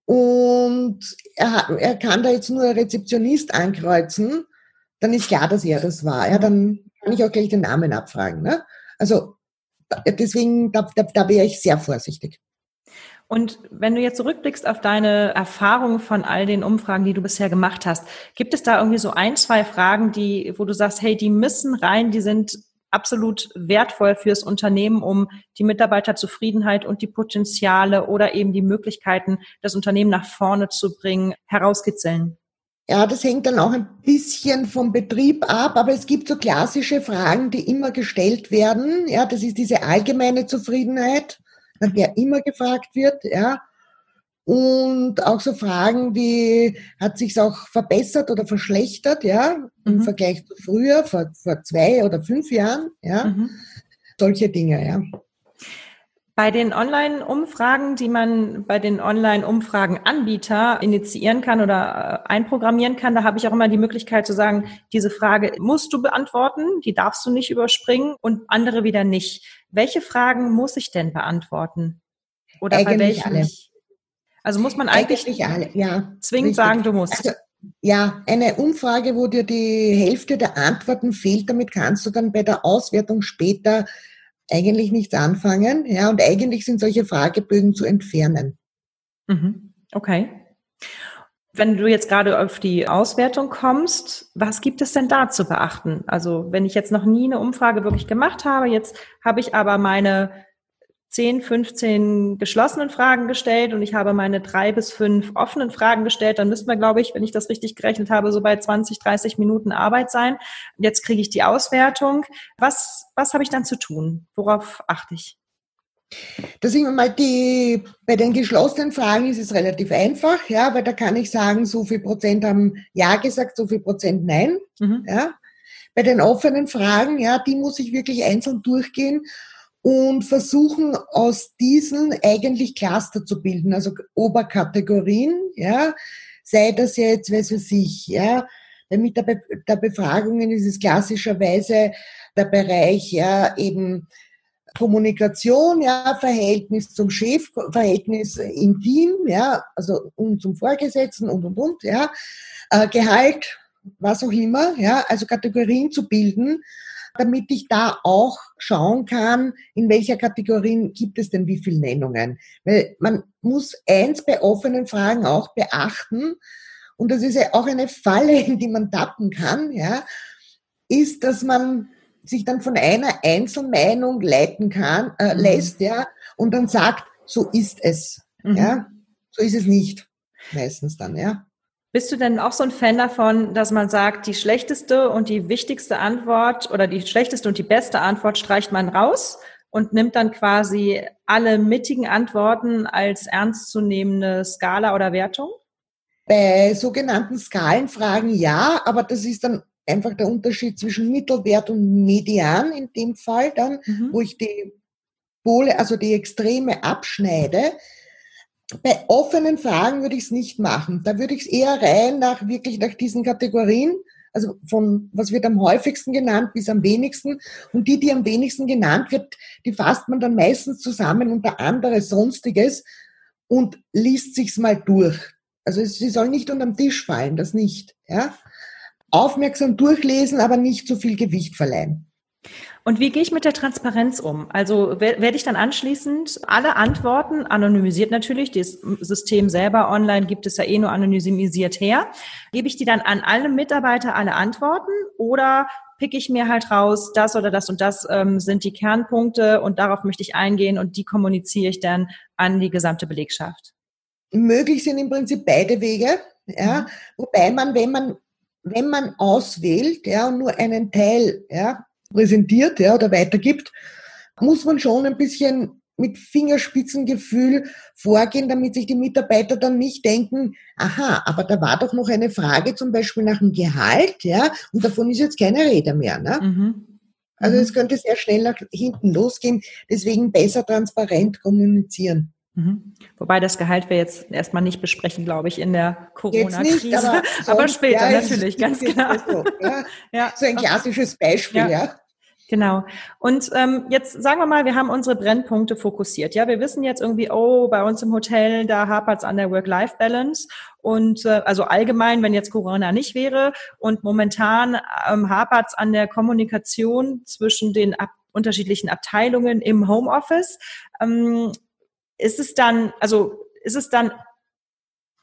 und er, er kann da jetzt nur Rezeptionist ankreuzen, dann ist klar, dass er das war. Ja, dann kann ich auch gleich den Namen abfragen. Ne? Also deswegen, da, da, da wäre ich sehr vorsichtig. Und wenn du jetzt zurückblickst auf deine Erfahrungen von all den Umfragen, die du bisher gemacht hast, gibt es da irgendwie so ein, zwei Fragen, die, wo du sagst, hey, die müssen rein, die sind absolut wertvoll fürs Unternehmen, um die Mitarbeiterzufriedenheit und die Potenziale oder eben die Möglichkeiten, das Unternehmen nach vorne zu bringen, herauskitzeln? Ja, das hängt dann auch ein bisschen vom Betrieb ab, aber es gibt so klassische Fragen, die immer gestellt werden. Ja, das ist diese allgemeine Zufriedenheit nach der immer gefragt wird, ja. Und auch so Fragen wie, hat sich's auch verbessert oder verschlechtert, ja, im mhm. Vergleich zu früher, vor, vor zwei oder fünf Jahren, ja. Mhm. Solche Dinge, ja. Bei den Online-Umfragen, die man bei den Online-Umfragen-Anbieter initiieren kann oder äh, einprogrammieren kann, da habe ich auch immer die Möglichkeit zu sagen, diese Frage musst du beantworten, die darfst du nicht überspringen und andere wieder nicht. Welche Fragen muss ich denn beantworten? Oder eigentlich bei welchen alle. Also muss man eigentlich, eigentlich alle, ja, zwingend richtig. sagen, du musst. Also, ja, eine Umfrage, wo dir die Hälfte der Antworten fehlt, damit kannst du dann bei der Auswertung später eigentlich nichts anfangen. Ja, und eigentlich sind solche Fragebögen zu entfernen. Mhm. Okay. Wenn du jetzt gerade auf die Auswertung kommst, was gibt es denn da zu beachten? Also wenn ich jetzt noch nie eine Umfrage wirklich gemacht habe, jetzt habe ich aber meine 10, 15 geschlossenen Fragen gestellt und ich habe meine drei bis fünf offenen Fragen gestellt, dann müssten wir, glaube ich, wenn ich das richtig gerechnet habe, so bei 20, 30 Minuten Arbeit sein. Jetzt kriege ich die Auswertung. Was, was habe ich dann zu tun? Worauf achte ich? Da sind mal die, bei den geschlossenen Fragen ist es relativ einfach, ja, weil da kann ich sagen, so viel Prozent haben Ja gesagt, so viel Prozent Nein, mhm. ja. Bei den offenen Fragen, ja, die muss ich wirklich einzeln durchgehen und versuchen aus diesen eigentlich Cluster zu bilden, also Oberkategorien, ja, sei das jetzt, weiß ich, ja, mit der, Be der Befragungen ist es klassischerweise der Bereich, ja, eben Kommunikation, ja, Verhältnis zum Chef, Verhältnis im Team, ja, also und zum Vorgesetzten und und und, ja, äh, Gehalt, was auch immer, ja, also Kategorien zu bilden, damit ich da auch schauen kann, in welcher Kategorien gibt es denn wie viele Nennungen. Weil man muss eins bei offenen Fragen auch beachten, und das ist ja auch eine Falle, in die man tappen kann, ja, ist, dass man sich dann von einer Einzelmeinung leiten kann, äh, mhm. lässt, ja, und dann sagt, so ist es, mhm. ja, so ist es nicht, meistens dann, ja. Bist du denn auch so ein Fan davon, dass man sagt, die schlechteste und die wichtigste Antwort oder die schlechteste und die beste Antwort streicht man raus und nimmt dann quasi alle mittigen Antworten als ernstzunehmende Skala oder Wertung? Bei sogenannten Skalenfragen ja, aber das ist dann einfach der Unterschied zwischen Mittelwert und Median in dem Fall dann, Mhm. wo ich die Pole, also die Extreme abschneide. Bei offenen Fragen würde ich es nicht machen. Da würde ich es eher rein nach wirklich nach diesen Kategorien, also von was wird am häufigsten genannt bis am wenigsten. Und die, die am wenigsten genannt wird, die fasst man dann meistens zusammen unter andere Sonstiges und liest sich's mal durch. Also sie soll nicht unterm Tisch fallen, das nicht. Ja? Aufmerksam durchlesen, aber nicht zu viel Gewicht verleihen. Und wie gehe ich mit der Transparenz um? Also wer- werde ich dann anschließend alle Antworten, anonymisiert natürlich, das System selber online gibt es ja eh nur anonymisiert her, gebe ich die dann an alle Mitarbeiter alle Antworten oder pick ich mir halt raus, das oder das und das ähm, sind die Kernpunkte und darauf möchte ich eingehen und die kommuniziere ich dann an die gesamte Belegschaft. Möglich sind im Prinzip beide Wege, ja, wobei man, wenn man, wenn man auswählt, ja, und nur einen Teil, ja, präsentiert, ja, oder weitergibt, muss man schon ein bisschen mit Fingerspitzengefühl vorgehen, damit sich die Mitarbeiter dann nicht denken, aha, aber da war doch noch eine Frage zum Beispiel nach dem Gehalt, ja, und davon ist jetzt keine Rede mehr, ne? Mhm. Also Mhm. es könnte sehr schnell nach hinten losgehen, deswegen besser transparent kommunizieren. Mhm. Wobei das Gehalt wir jetzt erstmal nicht besprechen, glaube ich, in der Corona-Krise. aber, Aber später ja, natürlich, ist ganz genau. So, ja. Ja. so ein klassisches Beispiel, Ja. ja. Genau. Und ähm, jetzt sagen wir mal, wir haben unsere Brennpunkte fokussiert. Ja, wir wissen jetzt irgendwie, oh, bei uns im Hotel, da hapert es an der Work-Life-Balance. Und äh, also allgemein, wenn jetzt Corona nicht wäre. Und momentan ähm, hapert es an der Kommunikation zwischen den ab unterschiedlichen Abteilungen im Homeoffice. Ähm, ist es dann, also ist es dann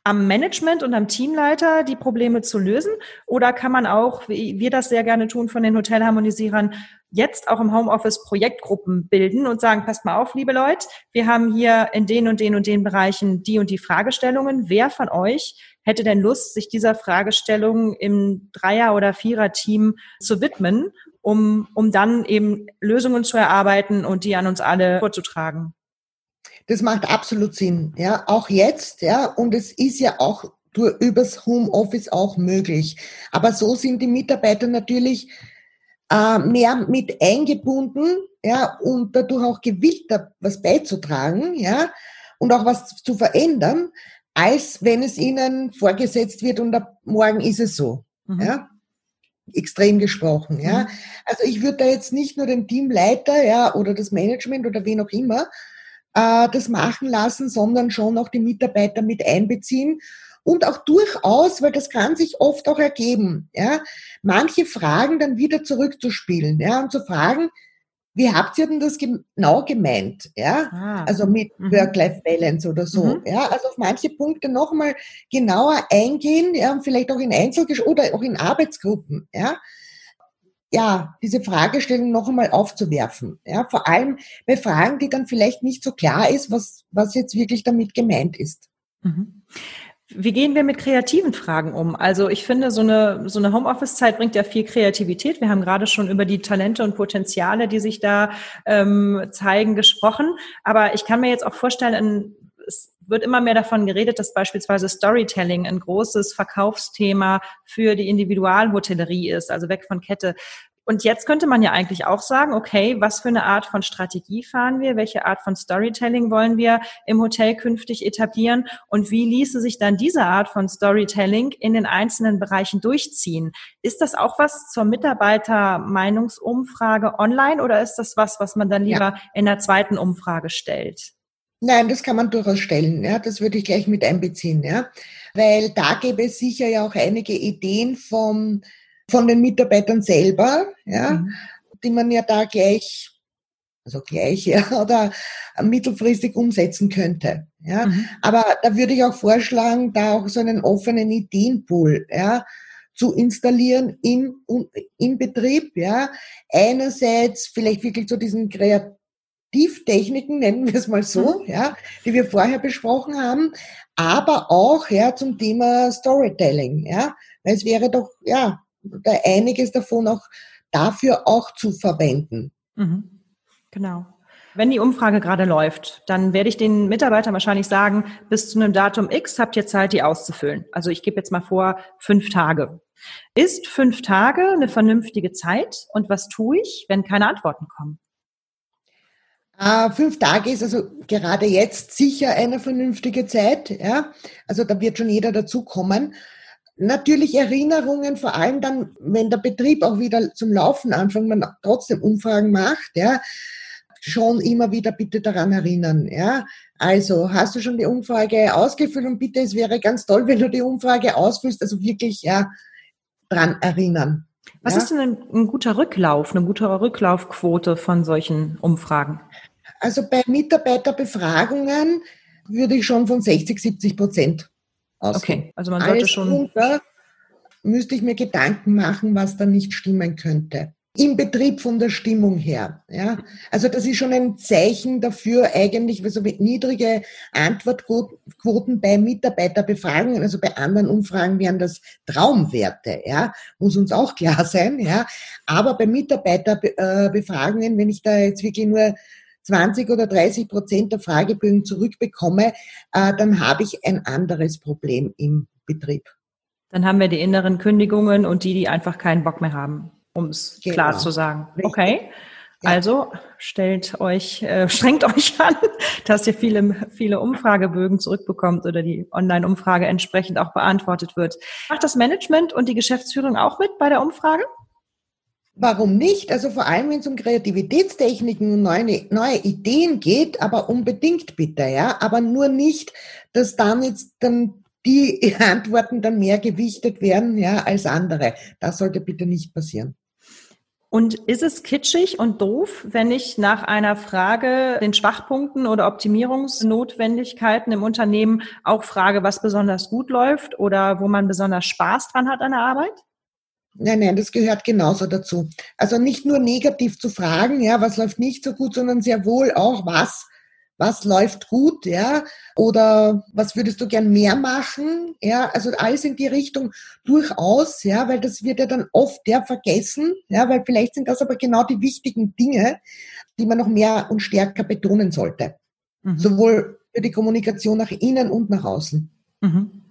am Management und am Teamleiter die Probleme zu lösen? Oder kann man auch, wie wir das sehr gerne tun von den Hotelharmonisierern, jetzt auch im Homeoffice Projektgruppen bilden und sagen, passt mal auf, liebe Leute, wir haben hier in den und den und den Bereichen die und die Fragestellungen. Wer von euch hätte denn Lust, sich dieser Fragestellung im Dreier- oder Vierer-Team zu widmen, um, um dann eben Lösungen zu erarbeiten und die an uns alle vorzutragen? Das macht absolut Sinn, ja, auch jetzt, ja, und es ist ja auch durch, übers Homeoffice auch möglich. Aber so sind die Mitarbeiter natürlich äh, mehr mit eingebunden, ja, und dadurch auch gewillt, da was beizutragen, ja, und auch was zu verändern, als wenn es ihnen vorgesetzt wird und ab morgen ist es so, Mhm. ja. Extrem gesprochen, ja. Mhm. Also ich würde da jetzt nicht nur den Teamleiter, ja, oder das Management oder wen auch immer, äh, das machen lassen, sondern schon auch die Mitarbeiter mit einbeziehen und auch durchaus, weil das kann sich oft auch ergeben, ja, manche Fragen dann wieder zurückzuspielen, ja, und zu fragen, wie habt ihr denn das genau gemeint, ja? Ah. Also mit Mhm. Work-Life-Balance oder so, Mhm. ja, also auf manche Punkte nochmal genauer eingehen, ja, und vielleicht auch in Einzelgesch oder auch in Arbeitsgruppen, ja, ja, diese Fragestellung noch einmal aufzuwerfen. Ja, vor allem bei Fragen, die dann vielleicht nicht so klar ist, was, was jetzt wirklich damit gemeint ist. Mhm. Wie gehen wir mit kreativen Fragen um? Also ich finde, so eine, so eine Homeoffice-Zeit bringt ja viel Kreativität. Wir haben gerade schon über die Talente und Potenziale, die sich da ähm, zeigen, gesprochen. Aber ich kann mir jetzt auch vorstellen, es wird immer mehr davon geredet, dass beispielsweise Storytelling ein großes Verkaufsthema für die Individualhotellerie ist, also weg von Kette. Und jetzt könnte man ja eigentlich auch sagen, okay, was für eine Art von Strategie fahren wir? Welche Art von Storytelling wollen wir im Hotel künftig etablieren? Und wie ließe sich dann diese Art von Storytelling in den einzelnen Bereichen durchziehen? Ist das auch was zur Mitarbeiter-Meinungsumfrage online oder ist das was, was man dann lieber Ja. in der zweiten Umfrage stellt? Nein, das kann man durchaus stellen. Ja, das würde ich gleich mit einbeziehen. Ja, weil da gäbe es sicher ja auch einige Ideen vom, von den Mitarbeitern selber, ja, Mhm. die man ja da gleich, also gleich, ja, oder mittelfristig umsetzen könnte. Ja, Mhm. Aber da würde ich auch vorschlagen, da auch so einen offenen Ideenpool ja, zu installieren im, im Betrieb. Ja. Einerseits vielleicht wirklich zu diesen Kreativtechniken, nennen wir es mal so, ja, die wir vorher besprochen haben, aber auch ja, zum Thema Storytelling. Ja. Weil es wäre doch ja, da einiges davon auch dafür auch zu verwenden. Mhm. Genau. Wenn die Umfrage gerade läuft, dann werde ich den Mitarbeitern wahrscheinlich sagen, bis zu einem Datum X habt ihr Zeit, die auszufüllen. Also ich gebe jetzt mal vor, fünf Tage. Ist fünf Tage eine vernünftige Zeit? Und was tue ich, wenn keine Antworten kommen? Äh, fünf Tage ist also gerade jetzt sicher eine vernünftige Zeit. Ja? Also da wird schon jeder dazukommen. Natürlich Erinnerungen, vor allem dann, wenn der Betrieb auch wieder zum Laufen anfängt, man trotzdem Umfragen macht, ja, schon immer wieder bitte daran erinnern. Ja? Also hast du schon die Umfrage ausgefüllt und bitte, es wäre ganz toll, wenn du die Umfrage ausfüllst, also wirklich ja dran erinnern. Was ja? ist denn ein, ein, guter Rücklauf, eine gute Rücklaufquote von solchen Umfragen? Also bei Mitarbeiterbefragungen würde ich schon von 60, 70 Prozent ausgehen. Okay, also man sollte Alles schon. Runter, müsste ich mir Gedanken machen, was da nicht stimmen könnte. Im Betrieb von der Stimmung her. Ja, also das ist schon ein Zeichen dafür eigentlich, also mit niedrige Antwortquoten bei Mitarbeiterbefragungen, also bei anderen Umfragen wären das Traumwerte. Ja, muss uns auch klar sein. Ja, aber bei Mitarbeiterbefragungen, wenn ich da jetzt wirklich nur 20 oder 30 Prozent der Fragebögen zurückbekomme, äh, dann habe ich ein anderes Problem im Betrieb. Dann haben wir die inneren Kündigungen und die, die einfach keinen Bock mehr haben, um es genau. klar zu sagen. Okay. Ja. Also stellt euch, äh, strengt euch an, dass ihr viele, viele Umfragebögen zurückbekommt oder die Online-Umfrage entsprechend auch beantwortet wird. Macht das Management und die Geschäftsführung auch mit bei der Umfrage? Warum nicht? Also vor allem, wenn es um Kreativitätstechniken und neue, neue Ideen geht, aber unbedingt bitte, ja. Aber nur nicht, dass dann jetzt dann die Antworten dann mehr gewichtet werden, ja, als andere. Das sollte bitte nicht passieren. Und ist es kitschig und doof, wenn ich nach einer Frage den Schwachpunkten oder Optimierungsnotwendigkeiten im Unternehmen auch frage, was besonders gut läuft oder wo man besonders Spaß dran hat an der Arbeit? Nein, nein, das gehört genauso dazu. Also nicht nur negativ zu fragen, ja, was läuft nicht so gut, sondern sehr wohl auch, was, was läuft gut, ja, oder was würdest du gern mehr machen, ja, also alles in die Richtung durchaus, ja, weil das wird ja dann oft ja vergessen, ja, weil vielleicht sind das aber genau die wichtigen Dinge, die man noch mehr und stärker betonen sollte. Mhm. Sowohl für die Kommunikation nach innen und nach außen. Mhm.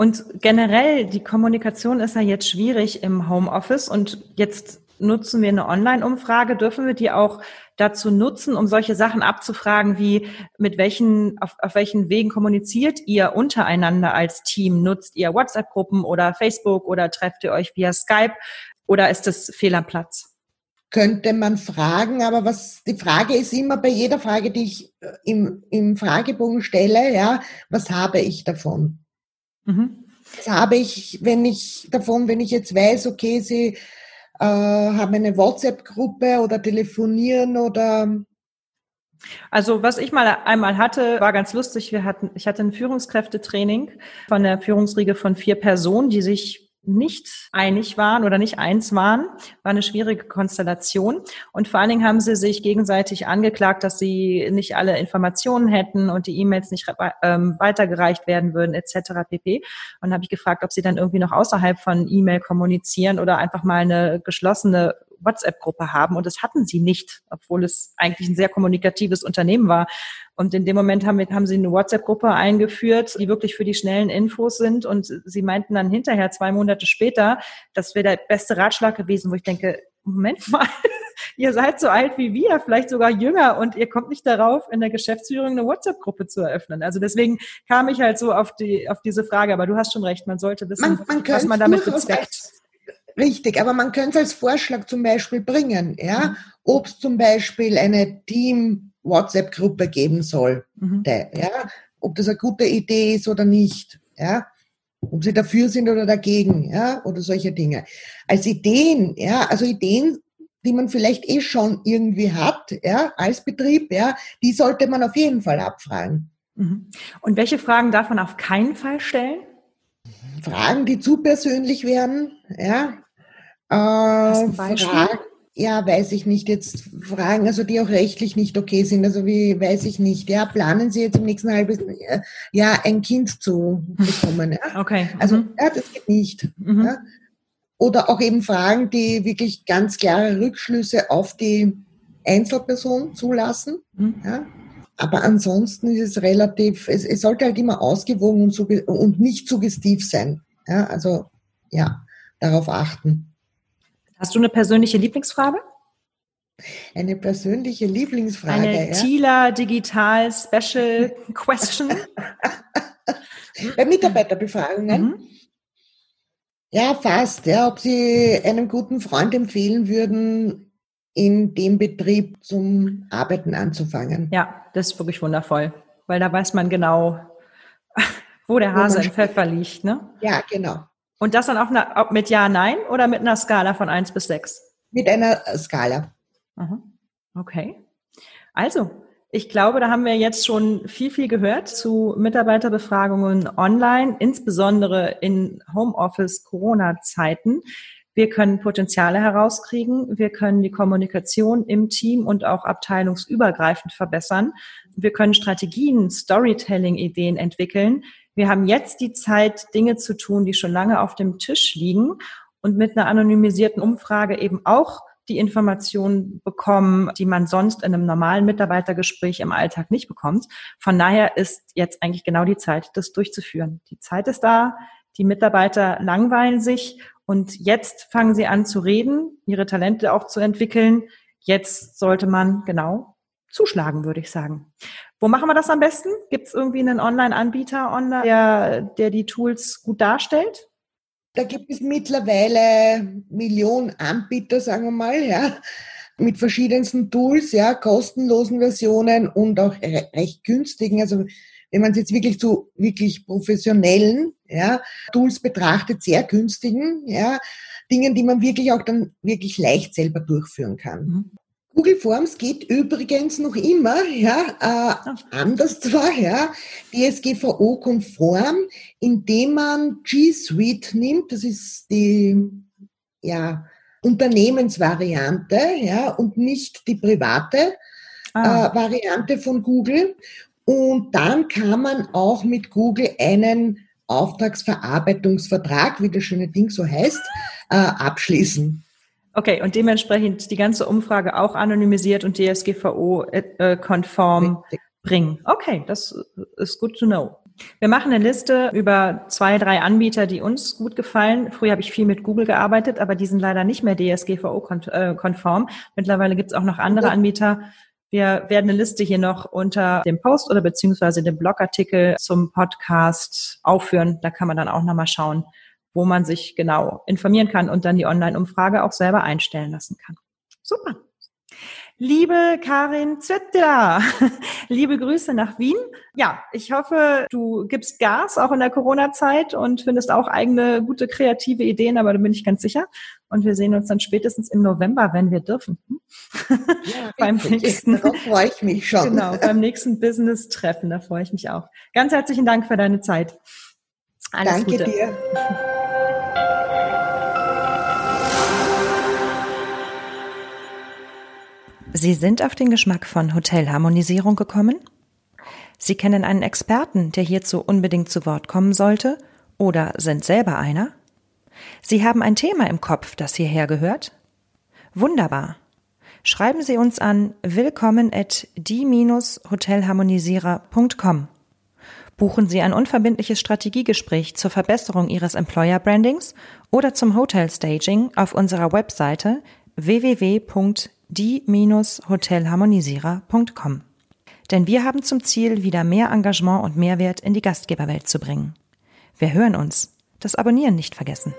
Und generell, die Kommunikation ist ja jetzt schwierig im Homeoffice und jetzt nutzen wir eine Online-Umfrage. Dürfen wir die auch dazu nutzen, um solche Sachen abzufragen, wie mit welchen, auf, auf welchen Wegen kommuniziert ihr untereinander als Team? Nutzt ihr WhatsApp-Gruppen oder Facebook oder trefft ihr euch via Skype oder ist das fehl am Platz? Könnte man fragen, aber was die Frage ist immer bei jeder Frage, die ich äh, im, im Fragebogen stelle, ja, was habe ich davon? Mhm. Das habe ich, wenn ich davon, wenn ich jetzt weiß, okay, Sie äh, haben eine WhatsApp-Gruppe oder telefonieren oder also was ich mal einmal hatte, war ganz lustig. Wir hatten, ich hatte ein Führungskräftetraining von der Führungsriege von vier Personen, die sich nicht einig waren oder nicht eins waren, war eine schwierige Konstellation. Und vor allen Dingen haben sie sich gegenseitig angeklagt, dass sie nicht alle Informationen hätten und die E-Mails nicht ähm, weitergereicht werden würden, etc. pp. Und habe ich gefragt, ob sie dann irgendwie noch außerhalb von E-Mail kommunizieren oder einfach mal eine geschlossene WhatsApp-Gruppe haben. Und das hatten sie nicht, obwohl es eigentlich ein sehr kommunikatives Unternehmen war. Und in dem Moment haben, wir, haben sie eine WhatsApp-Gruppe eingeführt, die wirklich für die schnellen Infos sind. Und sie meinten dann hinterher, zwei Monate später, das wäre der beste Ratschlag gewesen, wo ich denke, Moment mal, ihr seid so alt wie wir, vielleicht sogar jünger und ihr kommt nicht darauf, in der Geschäftsführung eine WhatsApp-Gruppe zu eröffnen. Also deswegen kam ich halt so auf die, auf diese Frage. Aber du hast schon recht, man sollte wissen, man, man was man damit bezweckt. Richtig, aber man könnte es als Vorschlag zum Beispiel bringen, ja, mhm. ob es zum Beispiel eine Team-WhatsApp-Gruppe geben soll, mhm. ja, ob das eine gute Idee ist oder nicht, ja, ob sie dafür sind oder dagegen, ja, oder solche Dinge. Als Ideen, ja, also Ideen, die man vielleicht eh schon irgendwie hat, ja, als Betrieb, ja, die sollte man auf jeden Fall abfragen. Mhm. Und welche Fragen darf man auf keinen Fall stellen? Fragen, die zu persönlich werden, ja, äh, Fragen, ja, weiß ich nicht. Jetzt Fragen, also die auch rechtlich nicht okay sind. Also wie weiß ich nicht. Ja, planen Sie jetzt im nächsten halben Jahr ein Kind zu bekommen? Ja? Okay. Also mhm. ja, das geht nicht. Mhm. Ja? Oder auch eben Fragen, die wirklich ganz klare Rückschlüsse auf die Einzelperson zulassen. Mhm. Ja. Aber ansonsten ist es relativ, es, es sollte halt immer ausgewogen und, und nicht suggestiv sein. Ja, also ja, darauf achten. Hast du eine persönliche Lieblingsfrage? Eine persönliche Lieblingsfrage. Eine ja? Tila Digital Special Question. Bei Mitarbeiterbefragungen. Mhm. Ja, fast. Ja, ob Sie einem guten Freund empfehlen würden, in dem Betrieb zum Arbeiten anzufangen. Ja, das ist wirklich wundervoll, weil da weiß man genau, wo der Hase im Pfeffer liegt. Ne? Ja, genau. Und das dann auch mit Ja, Nein oder mit einer Skala von 1 bis 6? Mit einer Skala. Okay. Also, ich glaube, da haben wir jetzt schon viel, viel gehört zu Mitarbeiterbefragungen online, insbesondere in Homeoffice-Corona-Zeiten. Wir können Potenziale herauskriegen. Wir können die Kommunikation im Team und auch abteilungsübergreifend verbessern. Wir können Strategien, Storytelling-Ideen entwickeln. Wir haben jetzt die Zeit, Dinge zu tun, die schon lange auf dem Tisch liegen und mit einer anonymisierten Umfrage eben auch die Informationen bekommen, die man sonst in einem normalen Mitarbeitergespräch im Alltag nicht bekommt. Von daher ist jetzt eigentlich genau die Zeit, das durchzuführen. Die Zeit ist da, die Mitarbeiter langweilen sich und jetzt fangen sie an zu reden, ihre Talente auch zu entwickeln. Jetzt sollte man genau zuschlagen, würde ich sagen. Wo machen wir das am besten? Gibt es irgendwie einen Online-Anbieter, online, der, der die Tools gut darstellt? Da gibt es mittlerweile Millionen Anbieter, sagen wir mal, ja, mit verschiedensten Tools, ja, kostenlosen Versionen und auch recht günstigen. Also wenn man es jetzt wirklich zu wirklich professionellen ja, Tools betrachtet, sehr günstigen, ja, Dingen, die man wirklich auch dann wirklich leicht selber durchführen kann. Mhm. Google Forms geht übrigens noch immer, ja, äh, anders zwar, ja, DSGVO-konform, indem man G Suite nimmt, das ist die, ja, Unternehmensvariante, ja, und nicht die private ah. äh, Variante von Google. Und dann kann man auch mit Google einen Auftragsverarbeitungsvertrag, wie das schöne Ding so heißt, äh, abschließen. Okay, und dementsprechend die ganze Umfrage auch anonymisiert und DSGVO-konform äh, bringen. Okay, das ist good to know. Wir machen eine Liste über zwei, drei Anbieter, die uns gut gefallen. Früher habe ich viel mit Google gearbeitet, aber die sind leider nicht mehr DSGVO-konform. Mittlerweile gibt es auch noch andere Anbieter. Wir werden eine Liste hier noch unter dem Post oder beziehungsweise dem Blogartikel zum Podcast aufführen. Da kann man dann auch nochmal schauen, wo man sich genau informieren kann und dann die Online-Umfrage auch selber einstellen lassen kann. Super. Liebe Karin Zettler, liebe Grüße nach Wien. Ja, ich hoffe, du gibst Gas auch in der Corona-Zeit und findest auch eigene gute kreative Ideen, aber da bin ich ganz sicher. Und wir sehen uns dann spätestens im November, wenn wir dürfen. Ja, beim nächsten, darauf freue ich mich schon. Genau, beim nächsten Business-Treffen, da freue ich mich auch. Ganz herzlichen Dank für deine Zeit. Alles Danke Gute. dir. Sie sind auf den Geschmack von Hotelharmonisierung gekommen? Sie kennen einen Experten, der hierzu unbedingt zu Wort kommen sollte? Oder sind selber einer? Sie haben ein Thema im Kopf, das hierher gehört? Wunderbar. Schreiben Sie uns an willkommen at die-hotelharmonisierer.com. Buchen Sie ein unverbindliches Strategiegespräch zur Verbesserung Ihres Employer Brandings oder zum Hotel Staging auf unserer Webseite www.die-hotelharmonisierer.com. Denn wir haben zum Ziel, wieder mehr Engagement und Mehrwert in die Gastgeberwelt zu bringen. Wir hören uns. Das Abonnieren nicht vergessen.